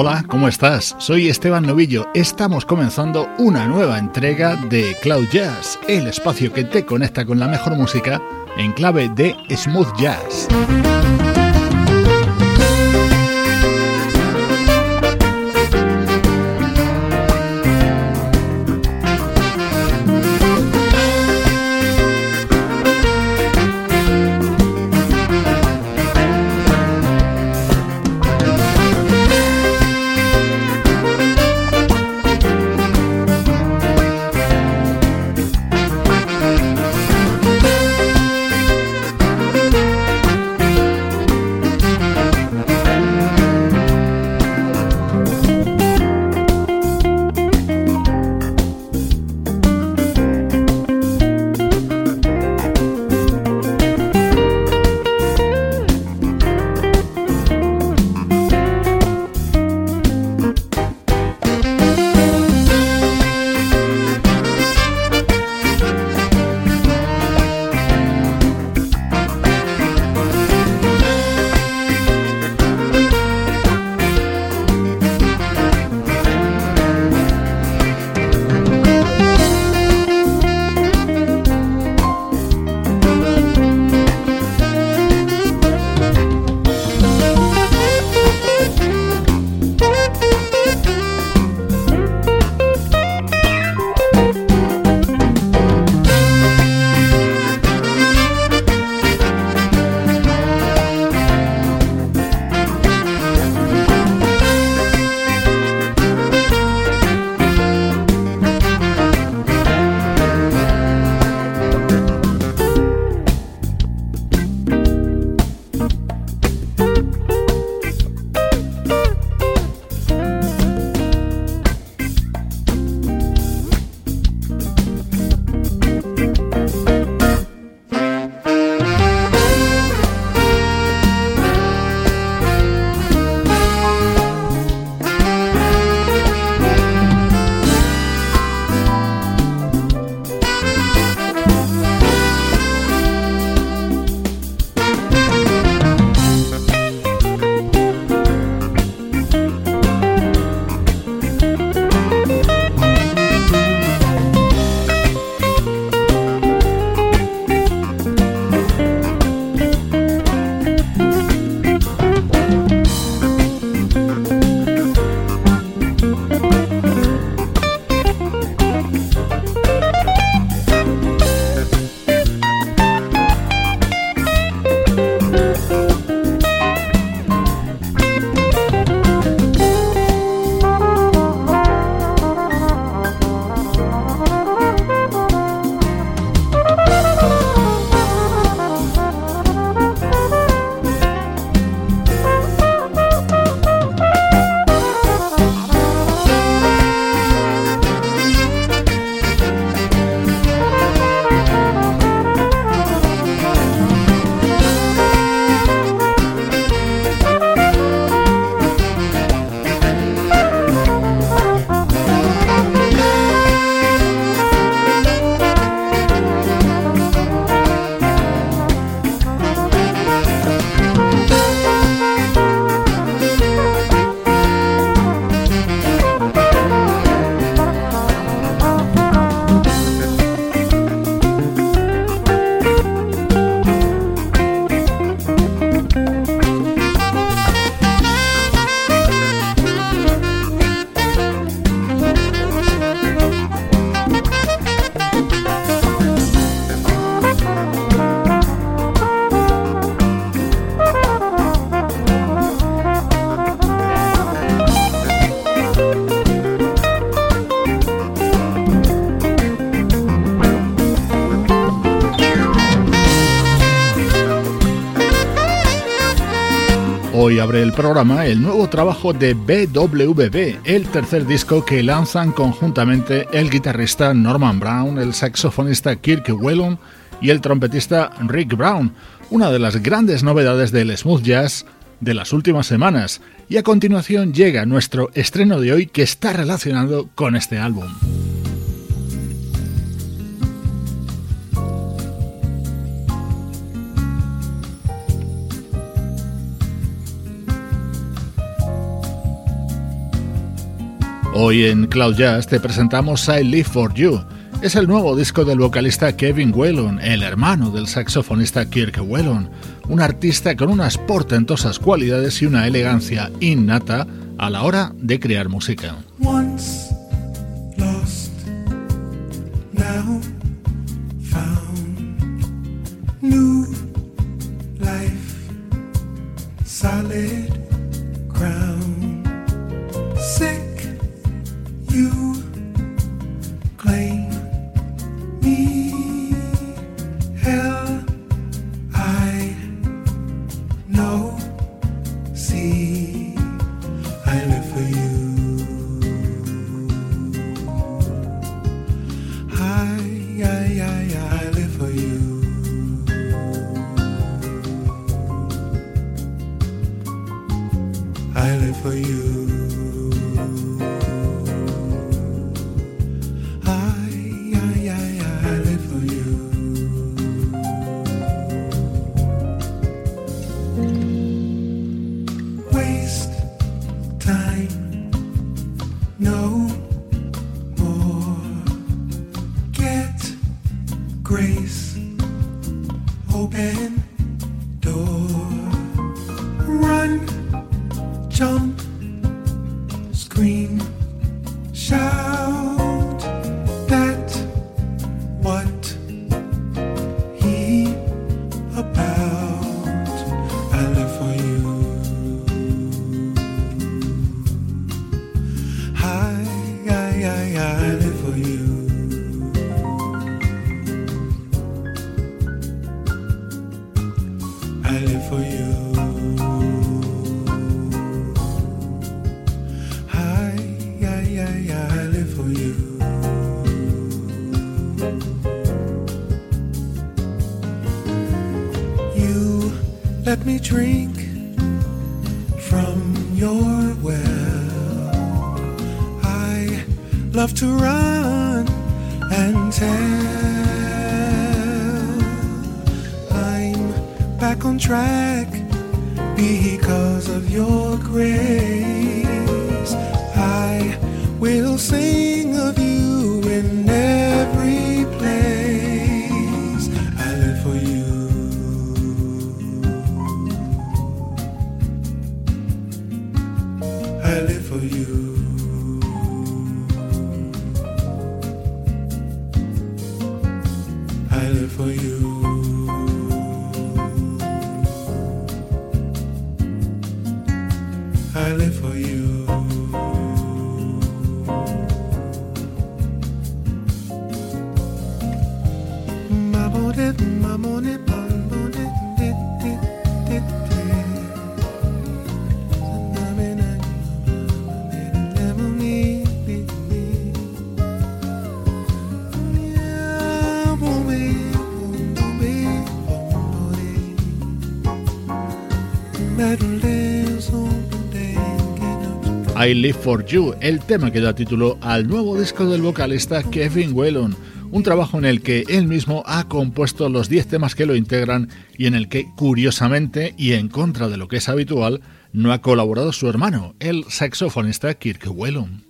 Hola, ¿cómo estás? Soy Esteban Novillo. Estamos comenzando una nueva entrega de Cloud Jazz, el espacio que te conecta con la mejor música en clave de smooth jazz. abre el programa el nuevo trabajo de BWB, el tercer disco que lanzan conjuntamente el guitarrista Norman Brown, el saxofonista Kirk Whelan y el trompetista Rick Brown, una de las grandes novedades del smooth jazz de las últimas semanas. Y a continuación llega nuestro estreno de hoy que está relacionado con este álbum. Hoy en Cloud Jazz te presentamos I Live for You. Es el nuevo disco del vocalista Kevin Whelan, el hermano del saxofonista Kirk Whelan, un artista con unas portentosas cualidades y una elegancia innata a la hora de crear música. I Live for You, el tema que da título al nuevo disco del vocalista Kevin Whelan, un trabajo en el que él mismo ha compuesto los 10 temas que lo integran y en el que, curiosamente y en contra de lo que es habitual, no ha colaborado su hermano, el saxofonista Kirk Whelan.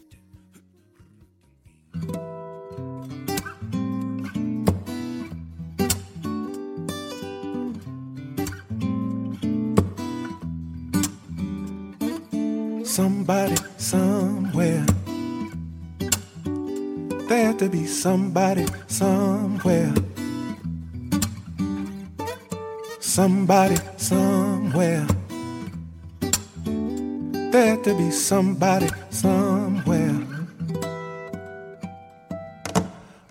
somebody somewhere. There had to be somebody somewhere. Somebody somewhere. There had to be somebody somewhere.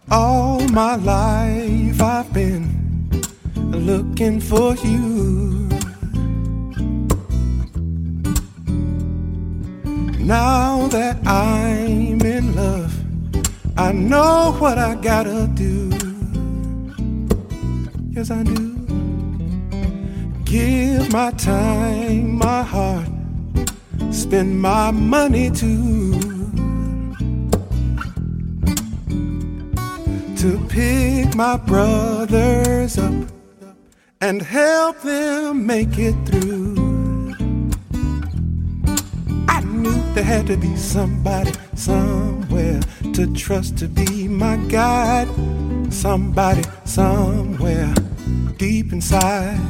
All my life I've been looking for you Now that I'm in love, I know what I gotta do. Yes, I do. Give my time, my heart, spend my money too. To pick my brothers up and help them make it through. There had to be somebody somewhere to trust to be my guide. Somebody somewhere deep inside.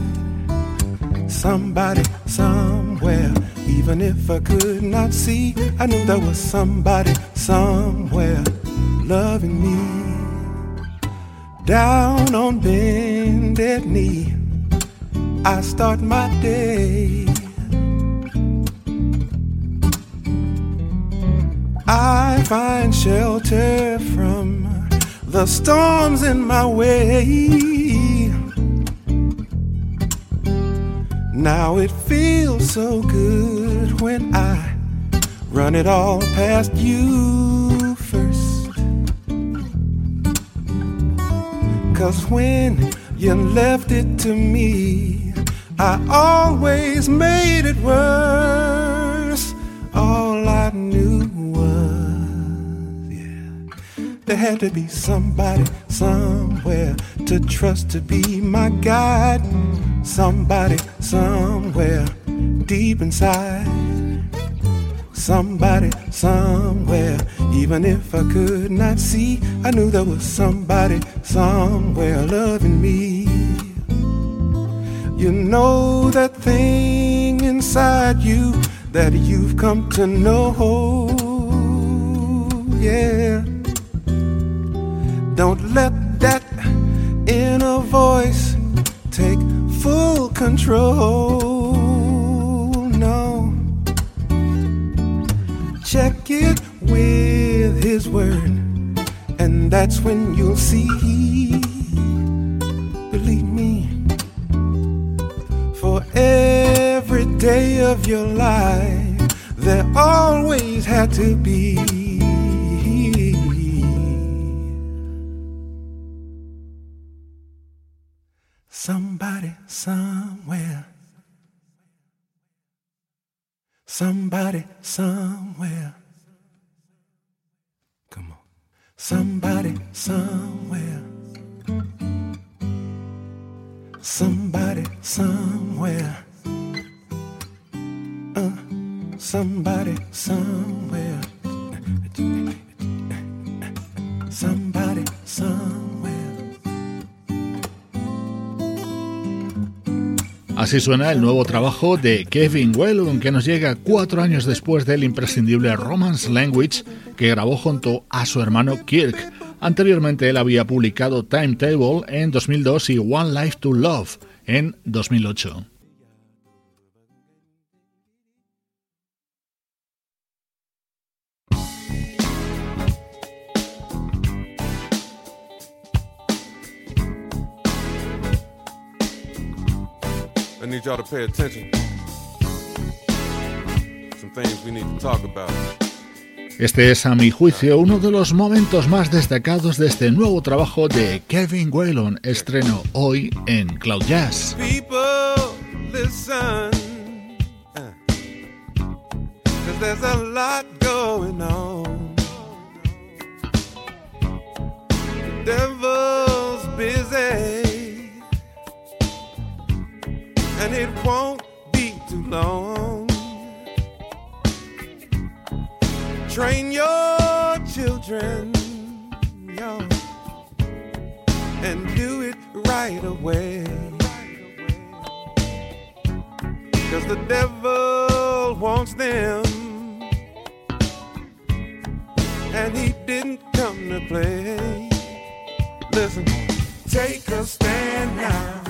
Somebody somewhere, even if I could not see, I knew there was somebody somewhere loving me. Down on bended knee, I start my day I find shelter from the storms in my way. Now it feels so good when I run it all past you first. Cause when you left it to me, I always made it work. There had to be somebody somewhere to trust to be my guide. Somebody somewhere deep inside. Somebody somewhere, even if I could not see, I knew there was somebody somewhere loving me. You know that thing inside you that you've come to know. Yeah don't let that inner voice take full control. No. Check it with His Word, and that's when you'll see. Believe me. For every day of your life, there always had to be Somebody somewhere. Somebody somewhere. Come on. Somebody somewhere. Somebody somewhere. Uh, somebody somewhere. Así suena el nuevo trabajo de Kevin Whelan, que nos llega cuatro años después del imprescindible Romance Language que grabó junto a su hermano Kirk. Anteriormente él había publicado Timetable en 2002 y One Life to Love en 2008. need y'all to pay attention. Some things we need to talk about. Este es, a mi juicio, uno de los momentos más destacados de este nuevo trabajo de Kevin Whelan, estreno hoy en Cloud Jazz. People, listen. Uh. Cause there's a lot going on. The devil's busy. and it won't be too long. Train your children, young, and do it right away. Cause the devil wants them, and he didn't come to play. Listen, take a stand now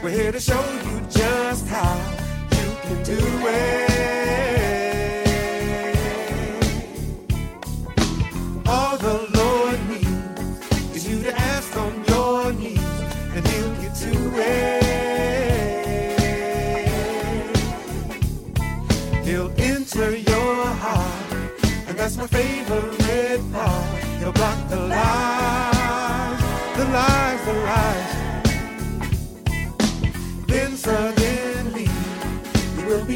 we're here to show you just how you can do it. All the Lord needs is you to ask on your knees, and He'll get to it. He'll enter your heart, and that's my favorite.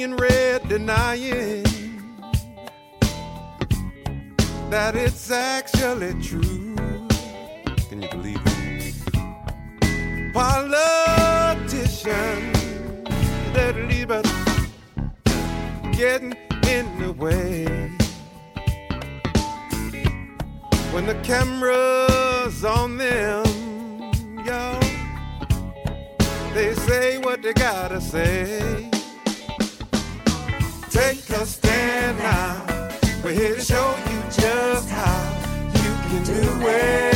In red denying that it's actually true. Can you believe it? Politicians that leave getting in the way. When the camera's on them, y'all, they say what they gotta say. Take a stand now. We're here to show you just how you can do it.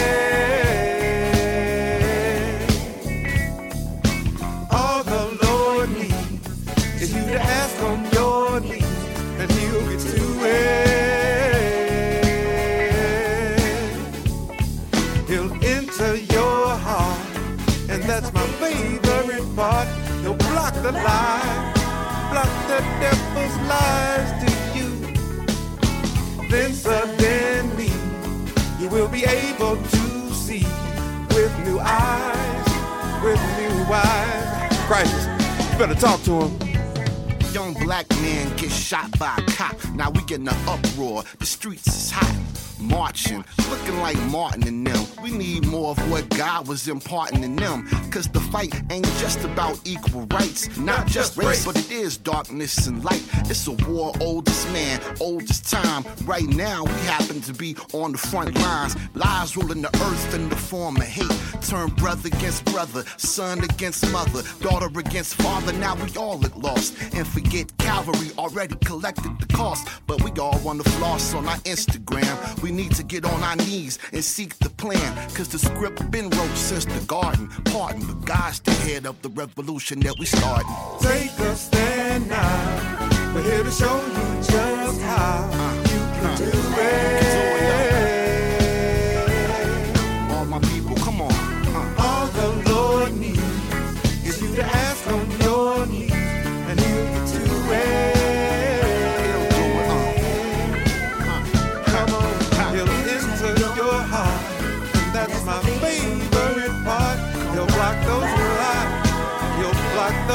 lies to you, then suddenly you will be able to see with new eyes, with new eyes. Crisis, you better talk to him young black man gets shot by a cop. Now we get in an uproar. The streets is hot marching, looking like Martin and them. We need more of what God was imparting in them. Cause the fight ain't just about equal rights, not just race, but it is darkness and light. It's a war, oldest man, oldest time. Right now, we happen to be on the front lines. Lies ruling the earth in the form of hate. Turn brother against brother, son against mother, daughter against father. Now we all look lost. And forget Calvary already collected the cost. But we all want to floss on our Instagram. We need to get on our knees and seek the plan. Cause the script been wrote since the garden. Pardon, but God's the head of the revolution that we started. Take a stand now. We're here to show you just how uh, you can uh, Can do it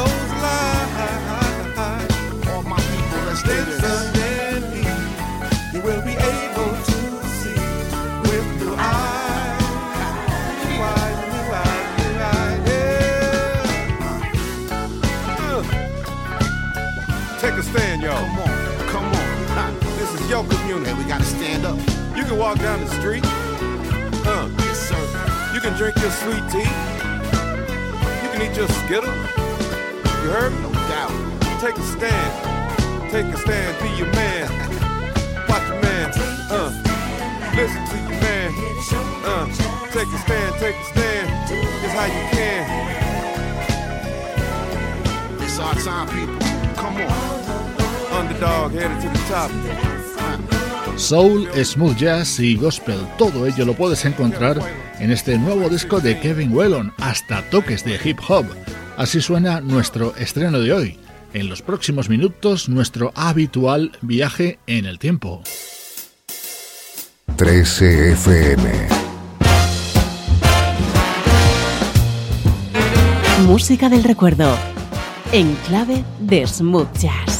those lines. All my people, let's do this. You will be able to see with eyes. Take a stand, y'all. Come on, come on. This is your community. we gotta stand up. You can walk down the street. yes, sir. You can drink your sweet tea. You can eat your Skittles. You heard? No doubt. Take a stand. Take a stand. Be your man. Watch your man. Uh. Listen to your man. Uh. Take a stand. Take a stand. It's how you can. It's our time, people. Come on. Underdog headed to the top. Soul, smooth jazz y gospel, todo ello lo puedes encontrar en este nuevo disco de Kevin Whelan, hasta toques de hip hop. Así suena nuestro estreno de hoy. En los próximos minutos, nuestro habitual viaje en el tiempo. 13 FM. Música del recuerdo. En clave de Smooth Jazz.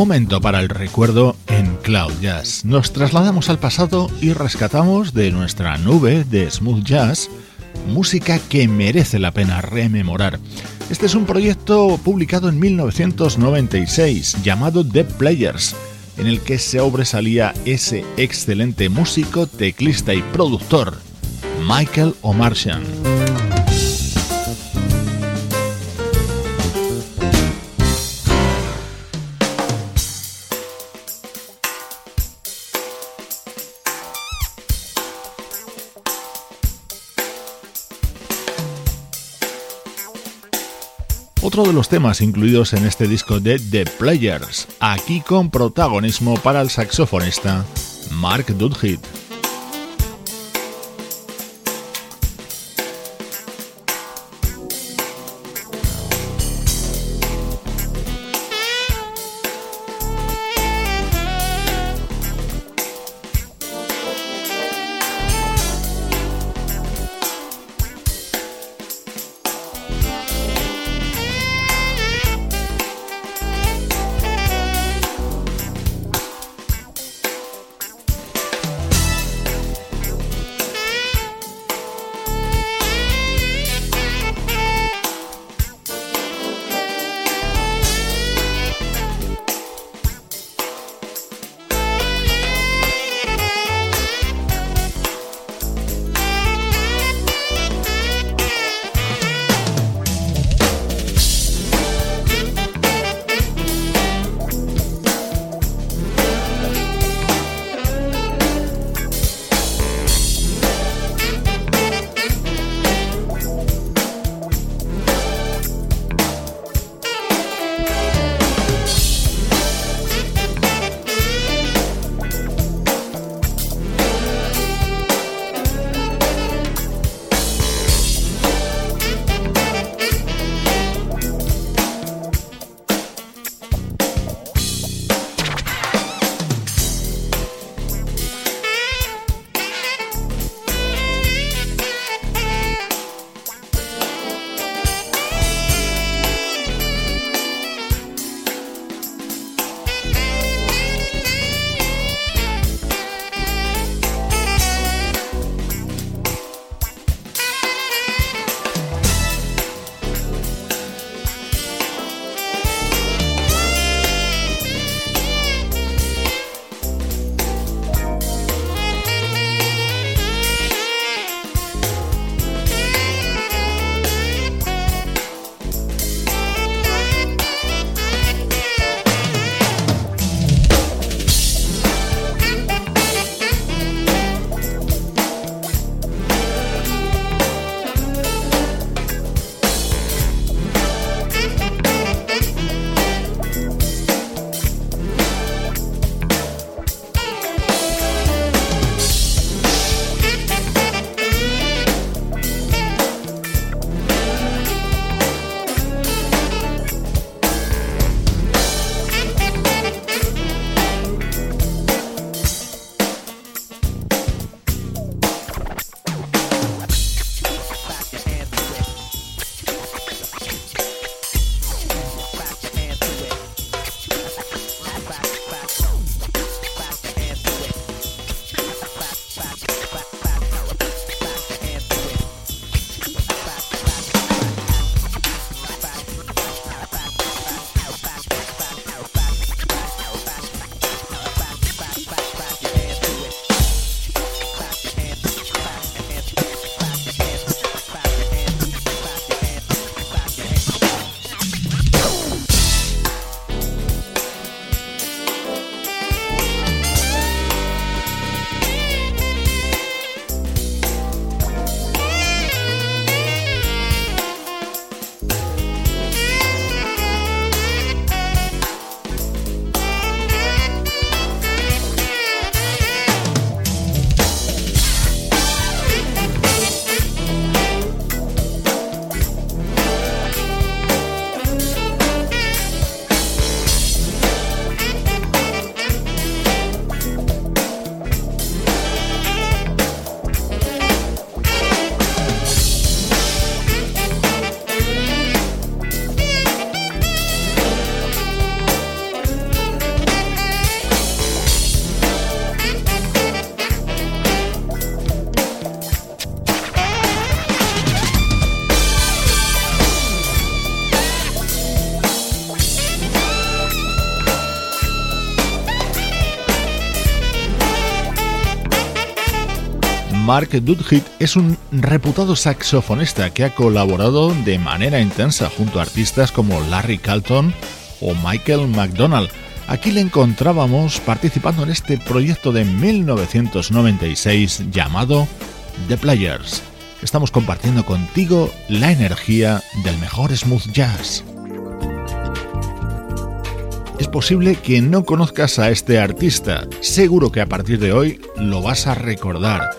Momento para el recuerdo en Cloud Jazz. Nos trasladamos al pasado y rescatamos de nuestra nube de smooth jazz música que merece la pena rememorar. Este es un proyecto publicado en 1996 llamado The Players, en el que se sobresalía ese excelente músico, teclista y productor, Michael O'Martian. de los temas incluidos en este disco de The Players, aquí con protagonismo para el saxofonista Mark Dudhit. Mark Dudhit es un reputado saxofonista que ha colaborado de manera intensa junto a artistas como Larry Carlton o Michael McDonald. Aquí le encontrábamos participando en este proyecto de 1996 llamado The Players. Estamos compartiendo contigo la energía del mejor smooth jazz. Es posible que no conozcas a este artista, seguro que a partir de hoy lo vas a recordar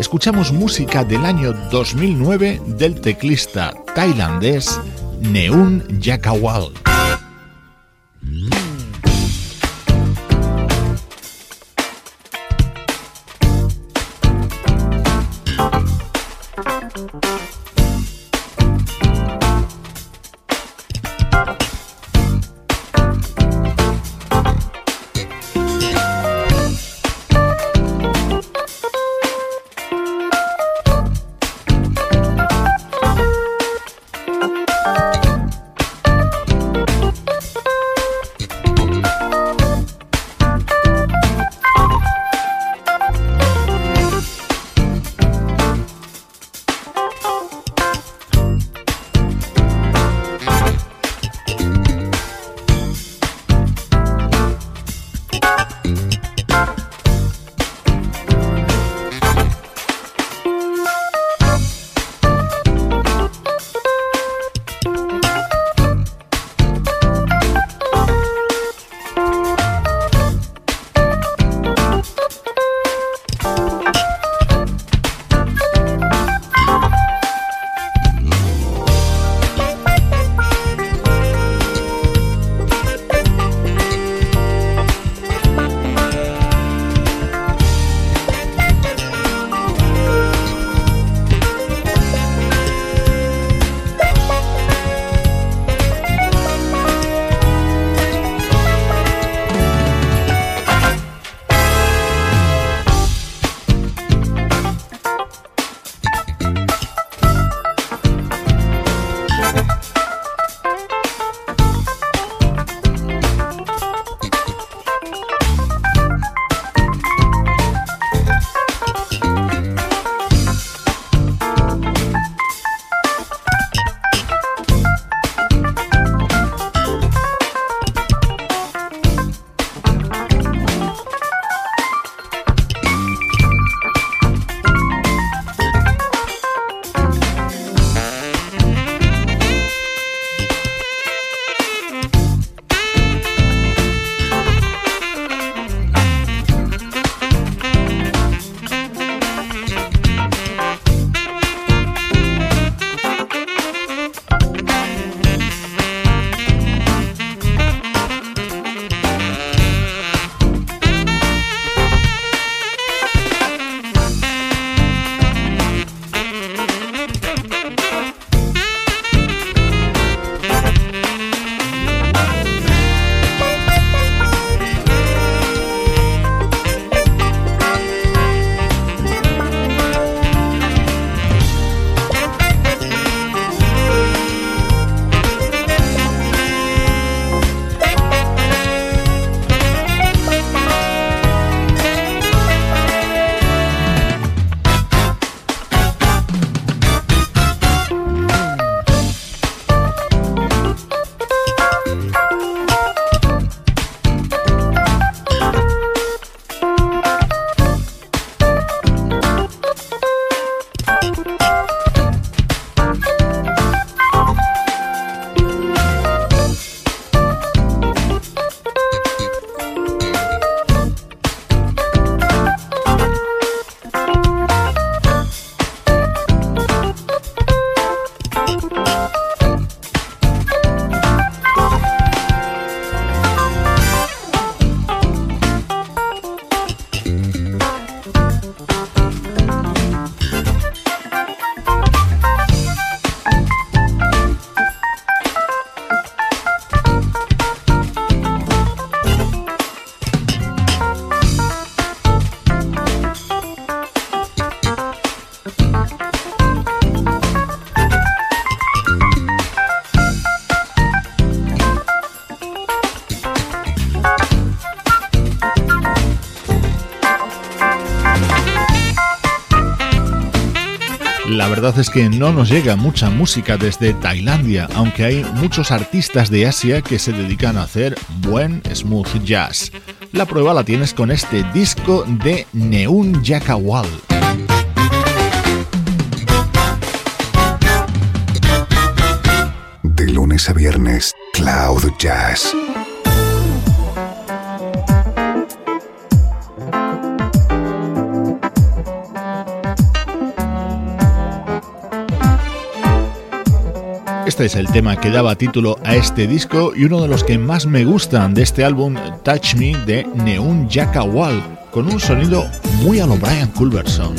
escuchamos música del año 2009 del teclista tailandés Neun Yakawal. es que no nos llega mucha música desde Tailandia, aunque hay muchos artistas de Asia que se dedican a hacer buen smooth jazz. La prueba la tienes con este disco de Neun Yakawal. De lunes a viernes, Cloud Jazz Este es el tema que daba título a este disco y uno de los que más me gustan de este álbum Touch Me de Neon Jackawal, con un sonido muy a lo Brian Culverson.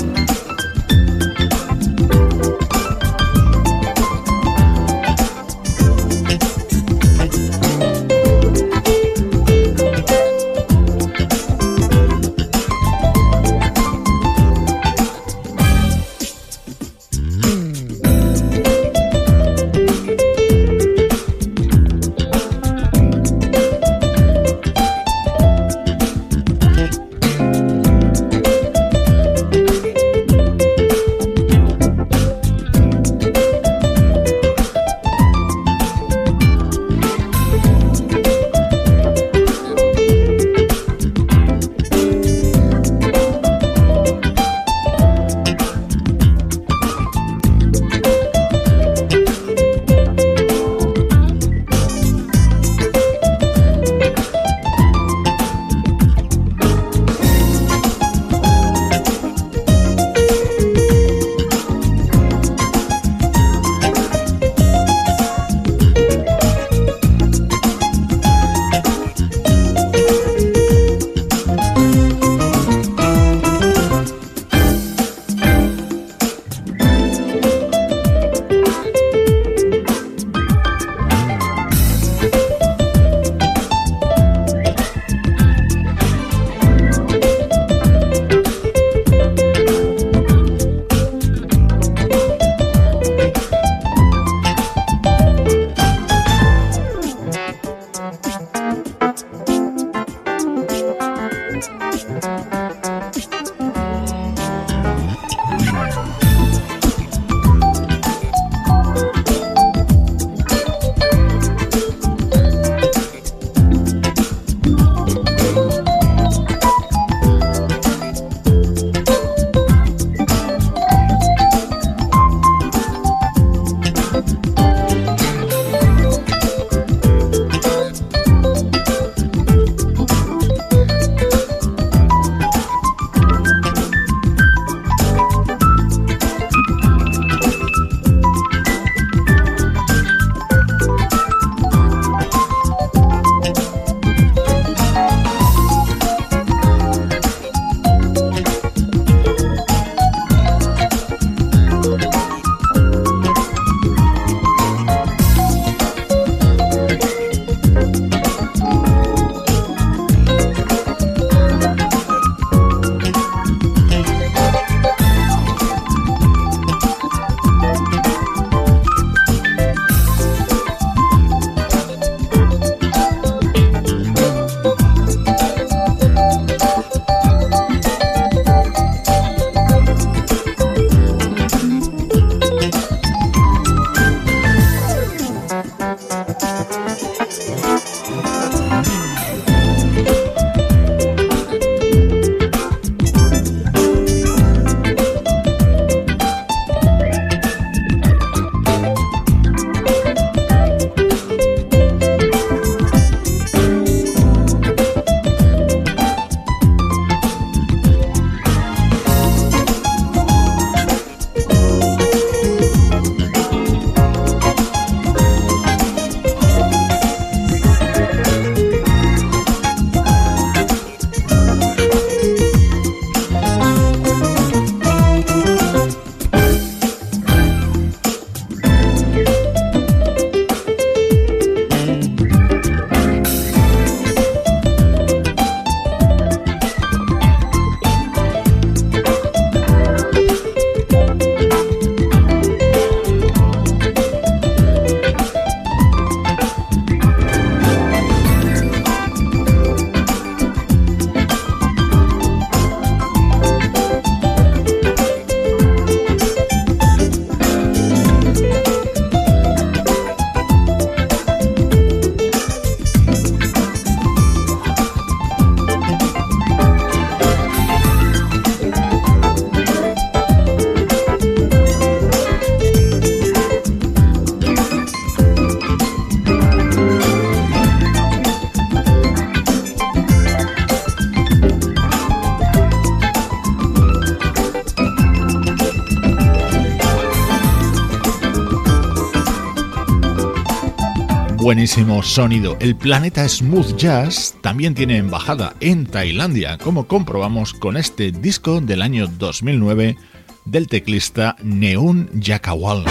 buenísimo sonido. El planeta Smooth Jazz también tiene embajada en Tailandia, como comprobamos con este disco del año 2009 del teclista Neun Yakawal.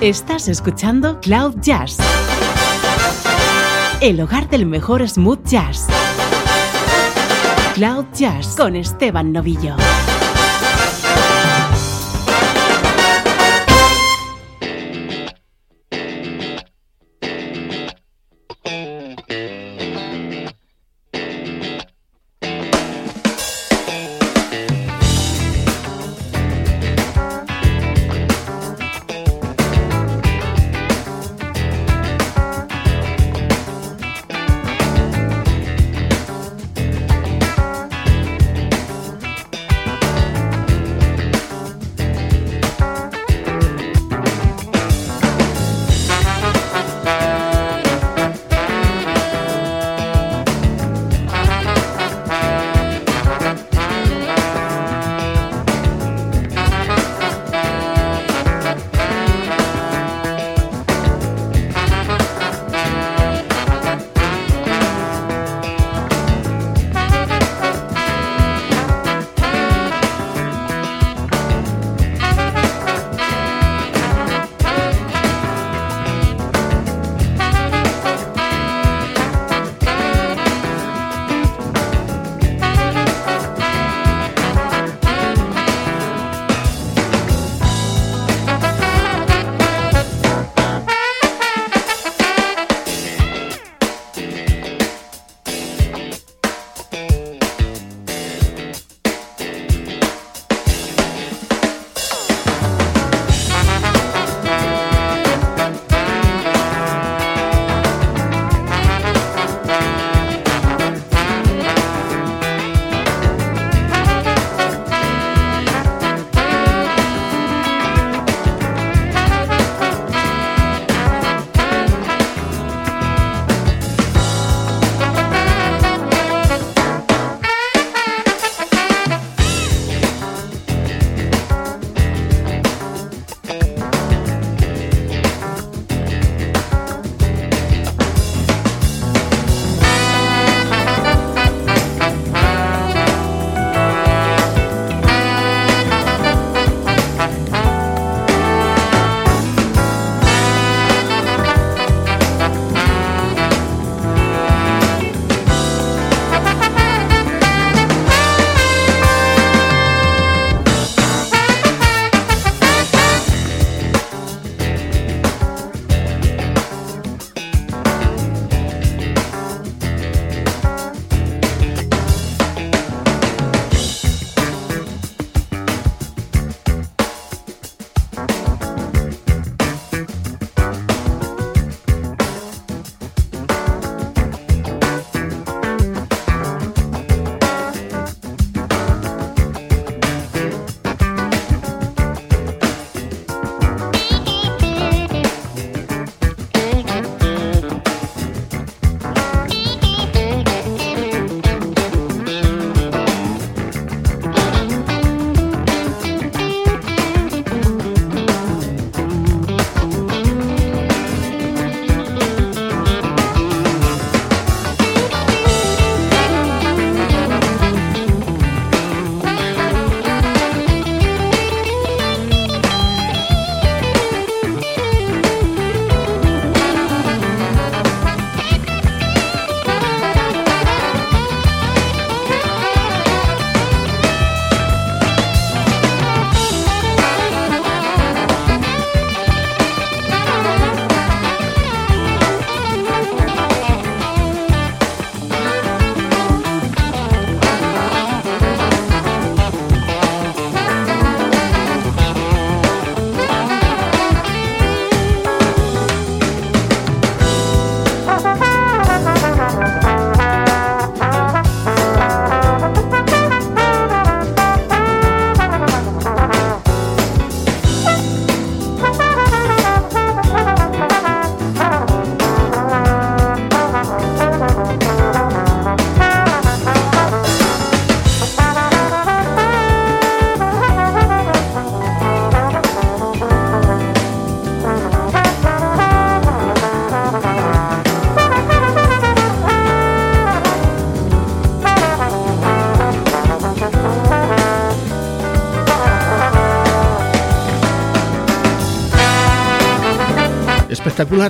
Estás escuchando Cloud Jazz, el hogar del mejor smooth jazz. Cloud Jazz con Esteban Novillo.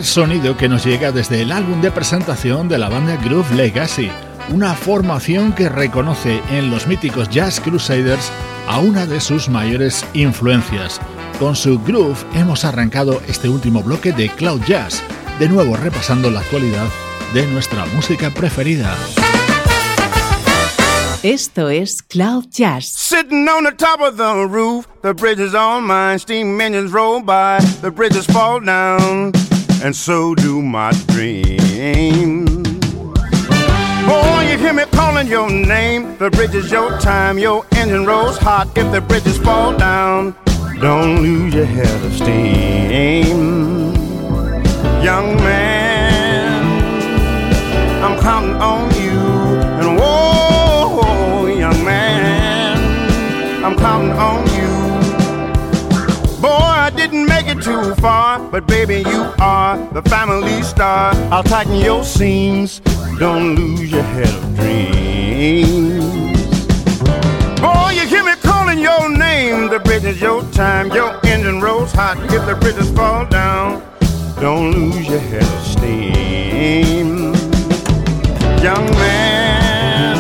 sonido que nos llega desde el álbum de presentación de la banda Groove Legacy, una formación que reconoce en los míticos Jazz Crusaders a una de sus mayores influencias. Con su groove hemos arrancado este último bloque de Cloud Jazz, de nuevo repasando la actualidad de nuestra música preferida. Esto es Cloud Jazz. Sitting on the top of the roof, the bridge is on mine. Steam engines roll by, the bridges fall down. and so do my dreams. Boy, you hear me calling your name. The bridge is your time. Your engine rolls hot. If the bridges fall down, don't lose your head of steam. Young man, I'm counting on star, but baby, you are the family star. I'll tighten your seams, don't lose your head of dreams. Boy, oh, you hear me calling your name, the bridge is your time. Your engine rolls hot, if the bridges fall down, don't lose your head of steam. Young man,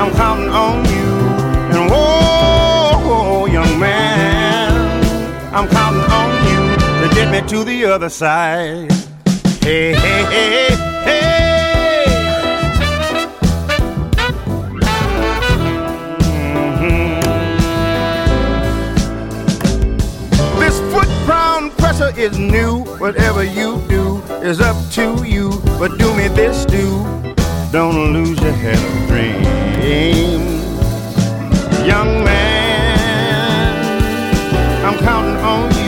I'm counting on you. me to the other side. Hey, hey, hey, hey. mm This foot pound pressure is new. Whatever you do is up to you. But do me this, do. Don't lose your head of dreams. Young man, I'm counting on you.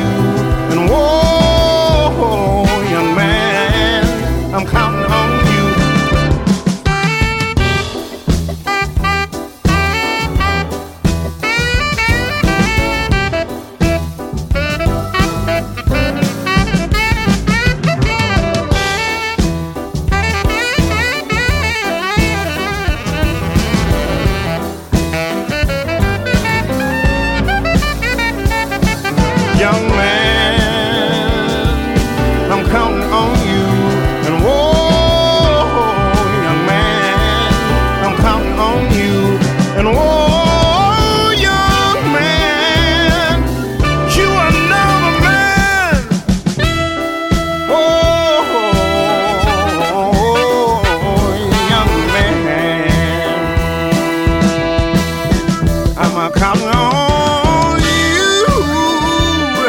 I'm a on you.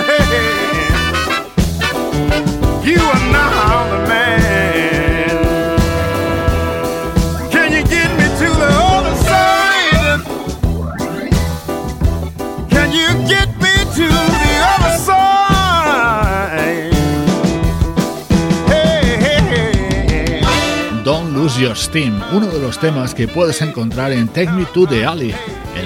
Hey. You are now the man. Can you get me to the other side? Can you get me to the other side? Hey, hey, Don't lose your steam, uno de los temas que puedes encontrar en Take Me to the Alley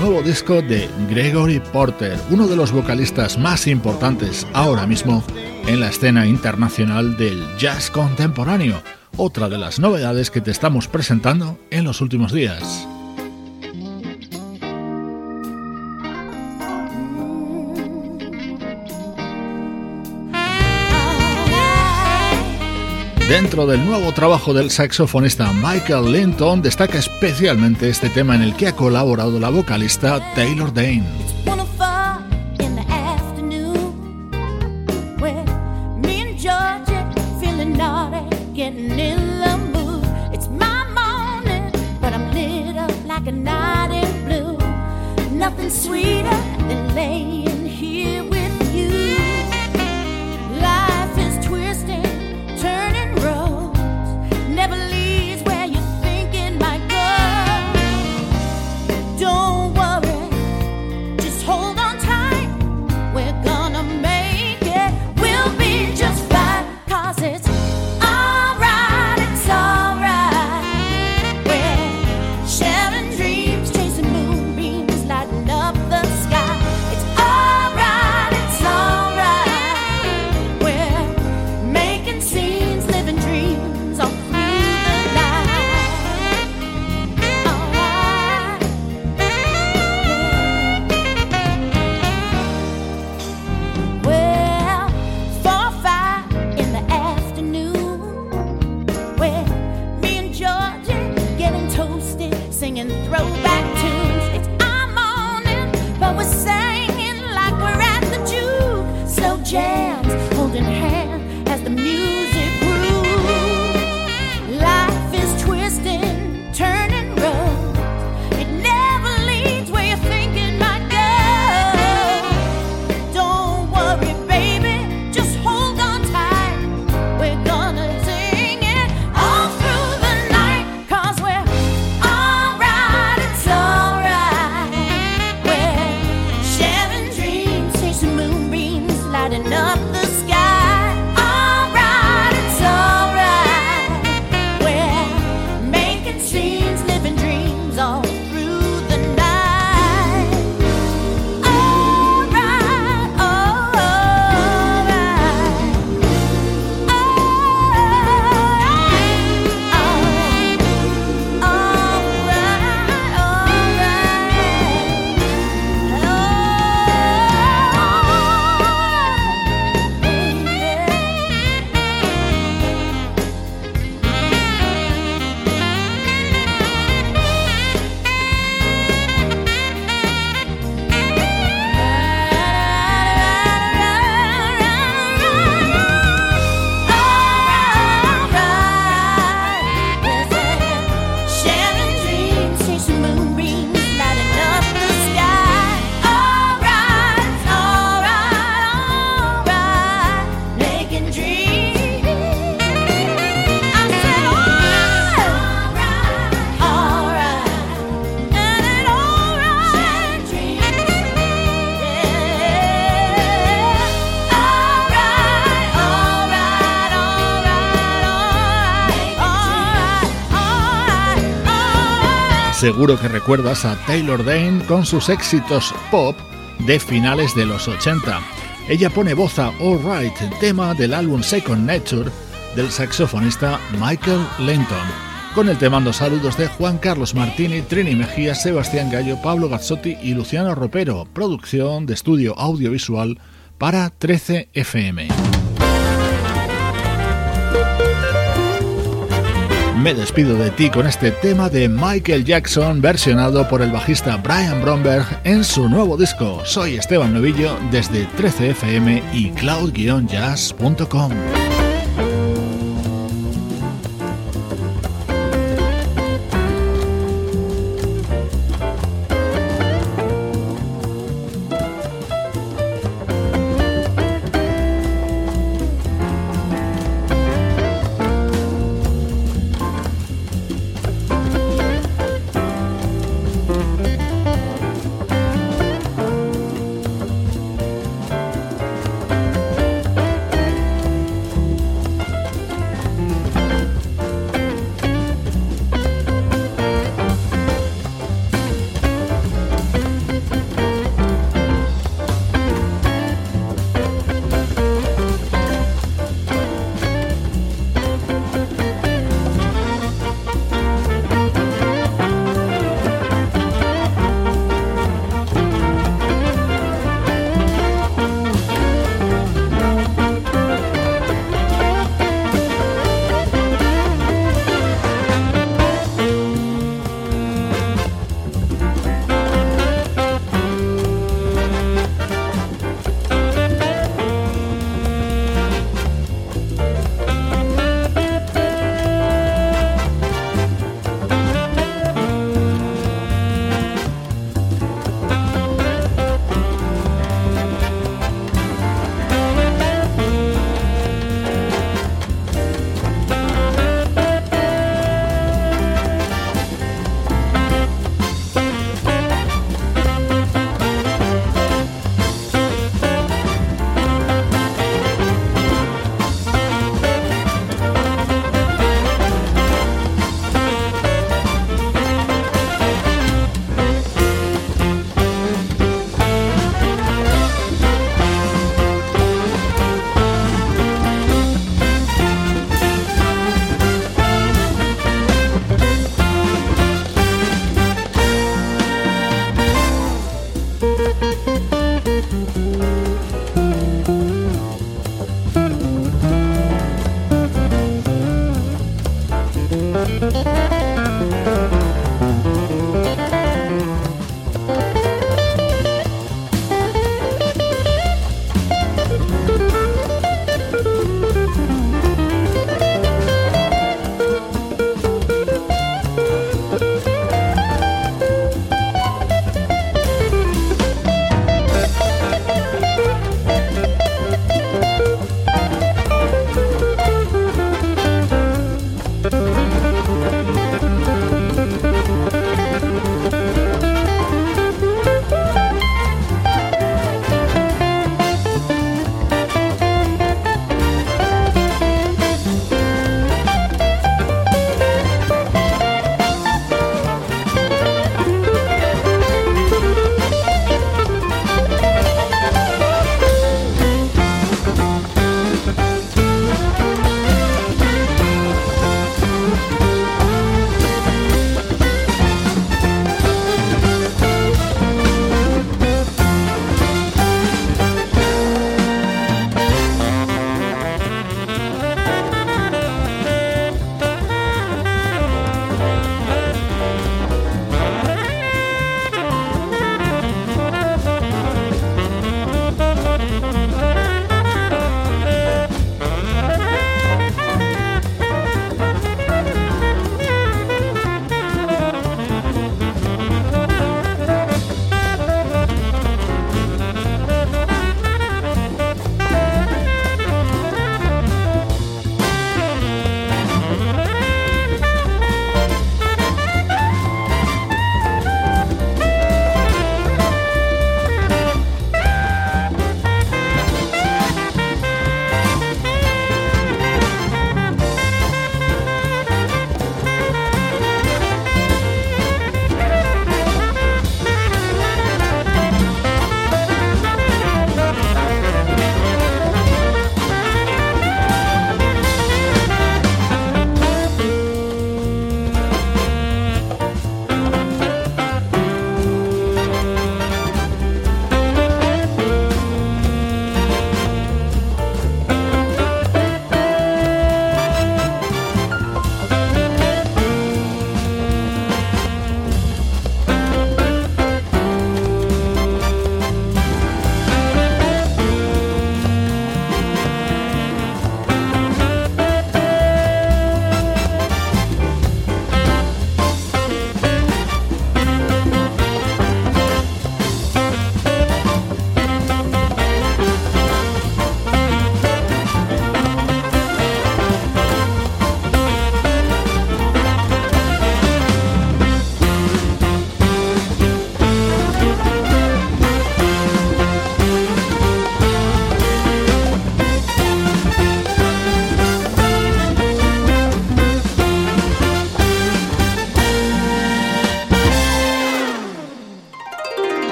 nuevo disco de Gregory Porter, uno de los vocalistas más importantes ahora mismo en la escena internacional del jazz contemporáneo, otra de las novedades que te estamos presentando en los últimos días. Dentro del nuevo trabajo del saxofonista Michael Linton destaca especialmente este tema en el que ha colaborado la vocalista Taylor Dane. Seguro que recuerdas a Taylor Dane con sus éxitos pop de finales de los 80. Ella pone voz a All Right, tema del álbum Second Nature del saxofonista Michael Linton. Con el tema mando saludos de Juan Carlos Martini, Trini Mejía, Sebastián Gallo, Pablo Gazzotti y Luciano Ropero, producción de estudio audiovisual para 13 FM. me despido de ti con este tema de Michael Jackson versionado por el bajista Brian Bromberg en su nuevo disco. Soy Esteban Novillo desde 13fm y cloud-jazz.com.